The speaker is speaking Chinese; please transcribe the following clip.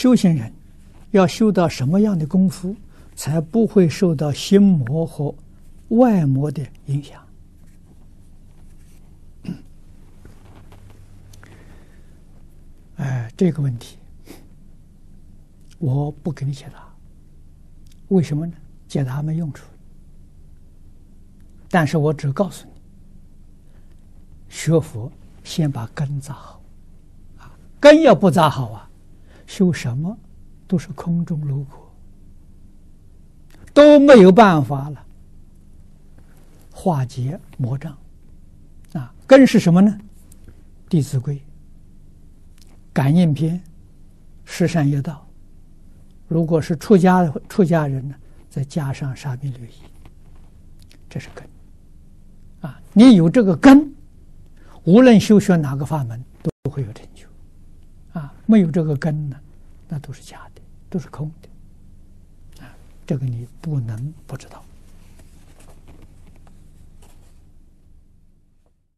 修行人要修到什么样的功夫，才不会受到心魔和外魔的影响？哎，这个问题我不给你解答。为什么呢？解答没用处。但是我只告诉你，学佛先把根扎好，啊，根要不扎好啊，修什么都是空中楼阁，都没有办法了化解魔障。啊，根是什么呢？《弟子规》、《感应篇》、《十善业道》。如果是出家的出家人呢，再加上沙弥律仪，这是根。啊，你有这个根，无论修学哪个法门都会有成就。没有这个根呢，那都是假的，都是空的。啊，这个你不能不知道。